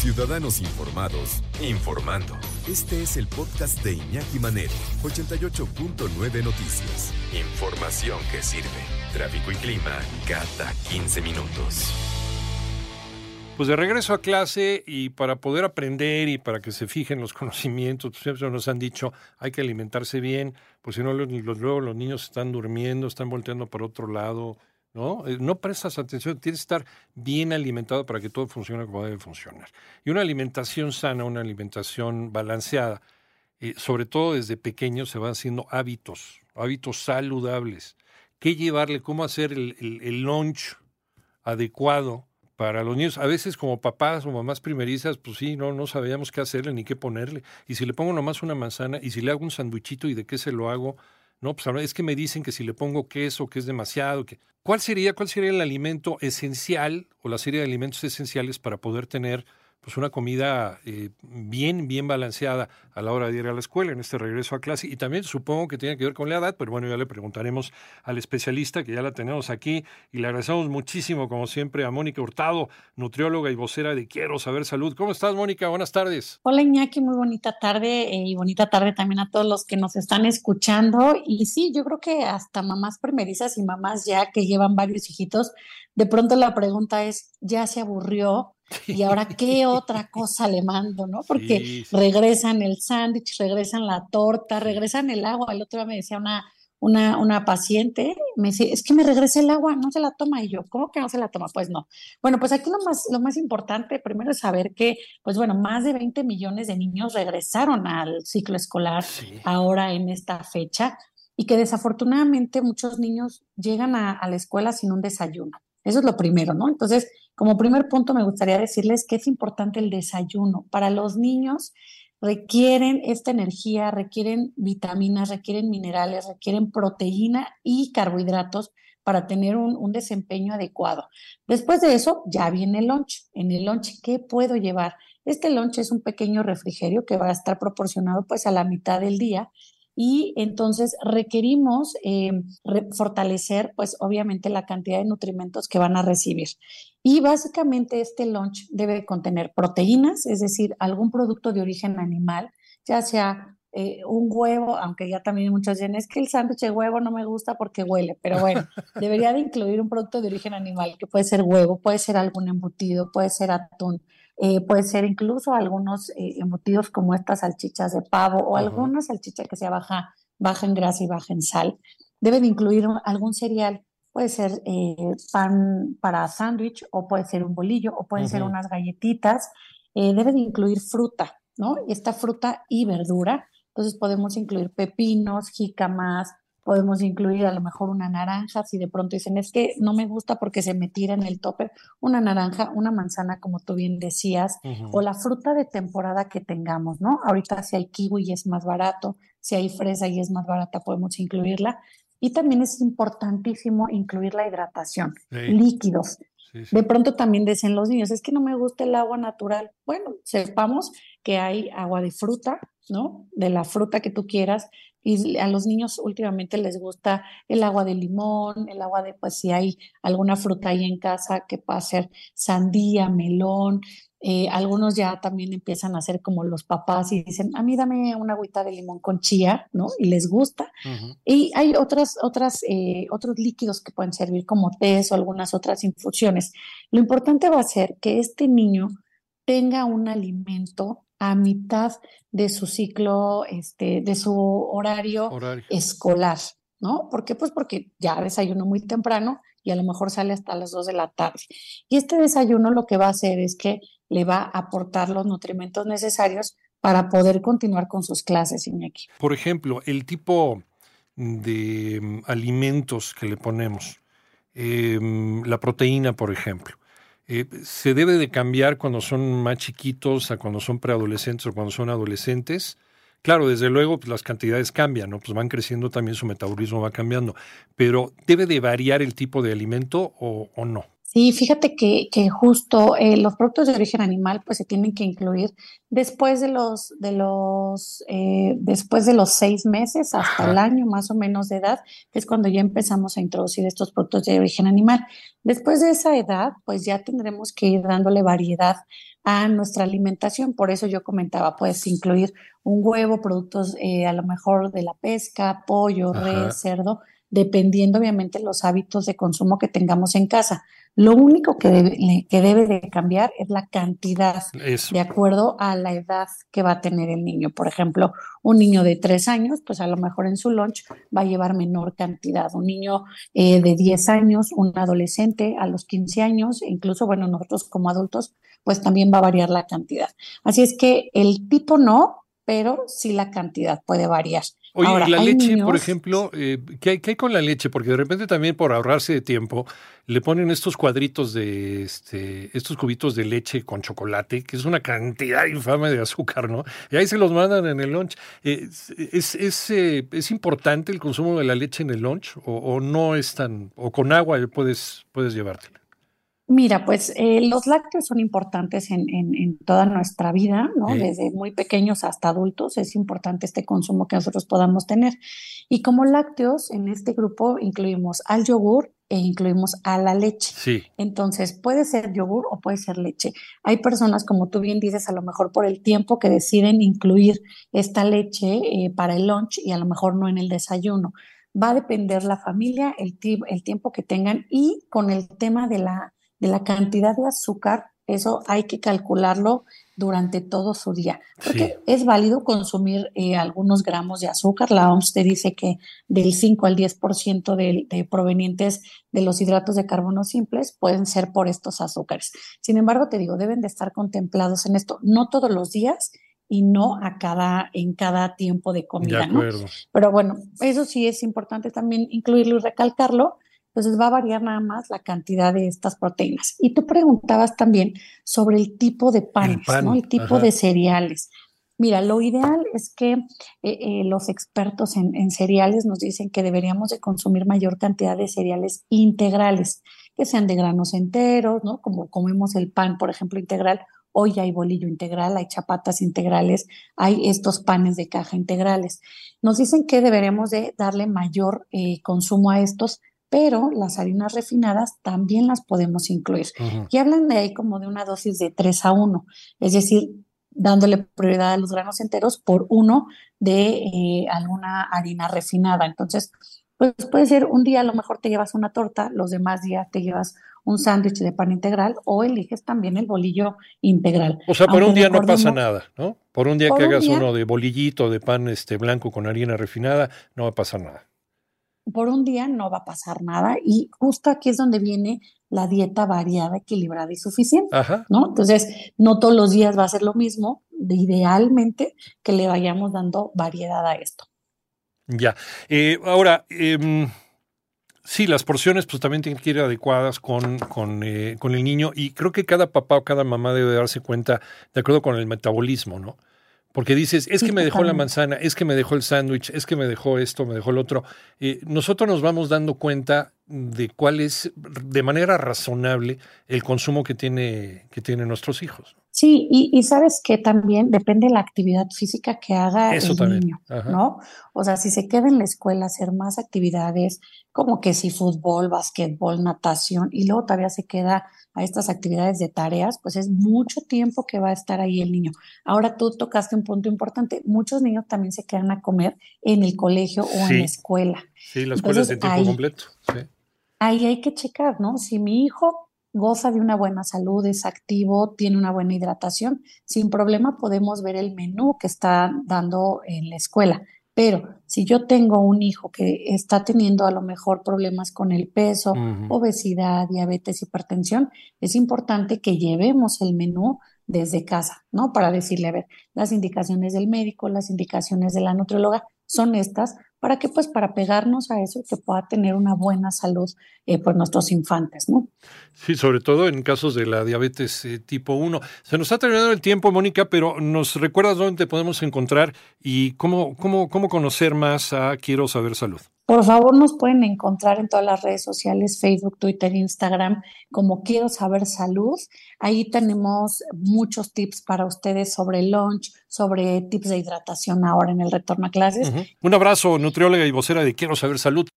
Ciudadanos Informados, informando. Este es el podcast de Iñaki Manero, 88.9 Noticias. Información que sirve. Tráfico y clima cada 15 minutos. Pues de regreso a clase y para poder aprender y para que se fijen los conocimientos, pues siempre nos han dicho hay que alimentarse bien, pues si no luego los niños están durmiendo, están volteando para otro lado, ¿no? Eh, no prestas atención, tienes que estar bien alimentado para que todo funcione como debe funcionar. Y una alimentación sana, una alimentación balanceada, eh, sobre todo desde pequeños se van haciendo hábitos, hábitos saludables. ¿Qué llevarle? ¿Cómo hacer el, el lunch adecuado? para los niños. A veces como papás o mamás primerizas, pues sí, no, no sabíamos qué hacerle ni qué ponerle. Y si le pongo nomás una manzana y si le hago un sandwichito y de qué se lo hago, no, pues es que me dicen que si le pongo queso, que es demasiado. Que... ¿Cuál sería, cuál sería el alimento esencial o la serie de alimentos esenciales para poder tener pues una comida eh, bien, bien balanceada a la hora de ir a la escuela en este regreso a clase. Y también supongo que tiene que ver con la edad, pero bueno, ya le preguntaremos al especialista que ya la tenemos aquí y le agradecemos muchísimo, como siempre, a Mónica Hurtado, nutrióloga y vocera de Quiero Saber Salud. ¿Cómo estás, Mónica? Buenas tardes. Hola, Iñaki, muy bonita tarde eh, y bonita tarde también a todos los que nos están escuchando. Y sí, yo creo que hasta mamás primerizas y mamás ya que llevan varios hijitos, de pronto la pregunta es, ¿ya se aburrió? Y ahora, ¿qué otra cosa le mando, no? Porque regresan el sándwich, regresan la torta, regresan el agua. El otro día me decía una, una, una paciente, me decía, es que me regresa el agua, no se la toma. Y yo, ¿cómo que no se la toma? Pues no. Bueno, pues aquí lo más, lo más importante primero es saber que, pues bueno, más de 20 millones de niños regresaron al ciclo escolar ahora en esta fecha y que desafortunadamente muchos niños llegan a la escuela sin un desayuno. Eso es lo primero, ¿no? Entonces, como primer punto, me gustaría decirles que es importante el desayuno. Para los niños requieren esta energía, requieren vitaminas, requieren minerales, requieren proteína y carbohidratos para tener un, desempeño adecuado. Después de eso, ya viene el lunch. En el lunch, ¿qué puedo llevar? Este lunch es un pequeño refrigerio que va a estar proporcionado pues a la mitad del día y entonces requerimos eh, fortalecer, pues obviamente, la cantidad de nutrimentos que van a recibir. Y básicamente este lunch debe contener proteínas, es decir, algún producto de origen animal, ya sea eh, un huevo, aunque ya también muchos dicen, es que el sándwich de huevo no me gusta porque huele, pero bueno, debería de incluir un producto de origen animal, que puede ser huevo, puede ser algún embutido, puede ser atún, eh, puede ser incluso algunos eh, embutidos como estas salchichas de pavo o alguna salchicha que sea baja, baja en grasa y baja en sal. Debe de incluir algún cereal, puede ser eh, pan para sándwich o puede ser un bolillo o pueden ser unas galletitas. debe de incluir fruta, ¿no? Esta fruta y verdura. Entonces podemos incluir pepinos, jícamas, podemos incluir a lo mejor una naranja, si de pronto dicen, es que no me gusta porque se me tira en el topper, una naranja, una manzana, como tú bien decías, o la fruta de temporada que tengamos, ¿no? Ahorita si hay kiwi y es más barato, si hay fresa y es más barata, podemos incluirla. Y también es importantísimo incluir la hidratación, líquidos. De pronto también dicen los niños, es que no me gusta el agua natural. Bueno, sepamos que hay agua de fruta, ¿no? De la fruta que tú quieras. Y a los niños últimamente les gusta el agua de limón, el agua de, pues si hay alguna fruta ahí en casa que pueda ser sandía, melón. Eh, algunos ya también empiezan a hacer como los papás y dicen, a mí dame una agüita de limón con chía, ¿no? Y les gusta. Y hay otras, otras, eh, otros líquidos que pueden servir como té o algunas otras infusiones. Lo importante va a ser que este niño tenga un alimento a mitad de su ciclo, este, de su horario, escolar, ¿no? ¿Por qué? Pues porque ya desayuno muy temprano y a lo mejor sale hasta las 2 de la tarde. Y este desayuno lo que va a hacer es que le va a aportar los nutrimentos necesarios para poder continuar con sus clases, Iñaki. Por ejemplo, el tipo de mm, alimentos que le ponemos, em, la proteína, por ejemplo. Eh, se debe de cambiar cuando son más chiquitos a cuando son preadolescentes o cuando son adolescentes. Claro, desde luego pues, las cantidades cambian, ¿no? Pues van creciendo también, su metabolismo va cambiando, pero ¿debe de variar el tipo de alimento o, no? Sí, fíjate que, que justo eh, los productos de origen animal pues se tienen que incluir después de los de los eh, después de los seis meses hasta el año más o menos de edad, que es cuando ya empezamos a introducir estos productos de origen animal. Después de esa edad, pues ya tendremos que ir dándole variedad a nuestra alimentación. Por eso yo comentaba, puedes incluir un huevo, productos eh, a lo mejor de la pesca, pollo, res, cerdo, dependiendo obviamente los hábitos de consumo que tengamos en casa. Lo único que debe, que debe de cambiar es la cantidad de acuerdo a la edad que va a tener el niño. Por ejemplo, un niño de tres años, pues a lo mejor en su lunch va a llevar menor cantidad. Un niño eh, de 10 años, un adolescente a los 15 años, incluso, bueno, nosotros como adultos, pues también va a variar la cantidad. Así es que el tipo no, pero sí la cantidad puede variar. Oye, la leche, por ejemplo, eh, ¿qué, hay, ¿qué, hay, con la leche? Porque de repente también por ahorrarse de tiempo le ponen estos cuadritos de, este, estos cubitos de leche con chocolate, que es una cantidad infame de azúcar, ¿no? Y ahí se los mandan en el lunch. Eh, ¿Es, es, eh, ¿Es, importante el consumo de la leche en el lunch o, o, no es tan, o con agua puedes, puedes llevártela? Mira, pues eh, los lácteos son importantes en, en, toda nuestra vida, ¿no? Desde muy pequeños hasta adultos es importante este consumo que nosotros podamos tener. Y como lácteos, en este grupo incluimos al yogur e incluimos a la leche. Sí. Entonces, puede ser yogur o puede ser leche. Hay personas, como tú bien dices, a lo mejor por el tiempo que deciden incluir esta leche eh, para el lunch y a lo mejor no en el desayuno. Va a depender la familia, el, el tiempo que tengan y con el tema de la de la cantidad de azúcar, eso hay que calcularlo durante todo su día. Porque es válido consumir eh, algunos gramos de azúcar. La OMS te dice que del 5 al 10% de, de provenientes de los hidratos de carbono simples pueden ser por estos azúcares. Sin embargo, te digo, deben de estar contemplados en esto, no todos los días y no a cada, en cada tiempo de comida. Pero bueno, eso sí es importante también incluirlo y recalcarlo, entonces va a variar nada más la cantidad de estas proteínas. Y tú preguntabas también sobre el tipo de panes, el pan, ¿no? El tipo de cereales. Mira, lo ideal es que eh, eh, los expertos en, en, cereales nos dicen que deberíamos de consumir mayor cantidad de cereales integrales, que sean de granos enteros, ¿no? Como comemos el pan, por ejemplo, integral. Hoy hay bolillo integral, hay chapatas integrales, hay estos panes de caja integrales. Nos dicen que deberemos de darle mayor eh, consumo a estos pero las harinas refinadas también las podemos incluir. Y hablan de ahí como de una dosis de 3 a 1, es decir, dándole prioridad a los granos enteros por uno de eh, alguna harina refinada. Entonces, pues puede ser un día a lo mejor te llevas una torta, los demás días te llevas un sándwich de pan integral o eliges también el bolillo integral. O sea, por un día no pasa nada, ¿no? Por un día que hagas uno de bolillito de pan este blanco con harina refinada, no va a pasar nada por un día no va a pasar nada y justo aquí es donde viene la dieta variada, equilibrada y suficiente, ¿no? Entonces, no todos los días va a ser lo mismo, idealmente que le vayamos dando variedad a esto. Ya. Eh, ahora, eh, sí, las porciones pues también tienen que ir adecuadas con, con, eh, con el niño y creo que cada papá o cada mamá debe darse cuenta de acuerdo con el metabolismo, ¿no? Porque dices, es que me dejó la manzana, es que me dejó el sándwich, es que me dejó esto, me dejó el otro. Eh, nosotros nos vamos dando cuenta de cuál es, de manera razonable, el consumo que, tiene, que tienen nuestros hijos. Sí, y, sabes que también depende de la actividad física que haga el niño, ¿no? O sea, si se queda en la escuela hacer más actividades, como que si fútbol, básquetbol, natación, y luego todavía se queda a estas actividades de tareas, pues es mucho tiempo que va a estar ahí el niño. Ahora tú tocaste un punto importante, muchos niños también se quedan a comer en el colegio o en la escuela. Sí, la escuela es de tiempo completo. Ahí hay que checar, ¿no? Si mi hijo goza de una buena salud, es activo, tiene una buena hidratación, sin problema podemos ver el menú que está dando en la escuela. Pero si yo tengo un hijo que está teniendo a lo mejor problemas con el peso, obesidad, diabetes, hipertensión, es importante que llevemos el menú desde casa, ¿no? Para decirle, a ver, las indicaciones del médico, las indicaciones de la nutrióloga son estas, para que pues para pegarnos a eso que pueda tener una buena salud eh, por nuestros infantes, ¿no? Sí, sobre todo en casos de la diabetes eh, tipo 1. Se nos ha terminado el tiempo, Mónica, pero ¿nos recuerdas dónde podemos encontrar y cómo, cómo, cómo conocer más a Quiero Saber Salud? Por favor, nos pueden encontrar en todas las redes sociales, Facebook, Twitter, Instagram, como Quiero Saber Salud. Ahí tenemos muchos tips para ustedes sobre lunch, sobre tips de hidratación ahora en el retorno a clases. Un abrazo, nutrióloga y vocera de Quiero Saber Salud.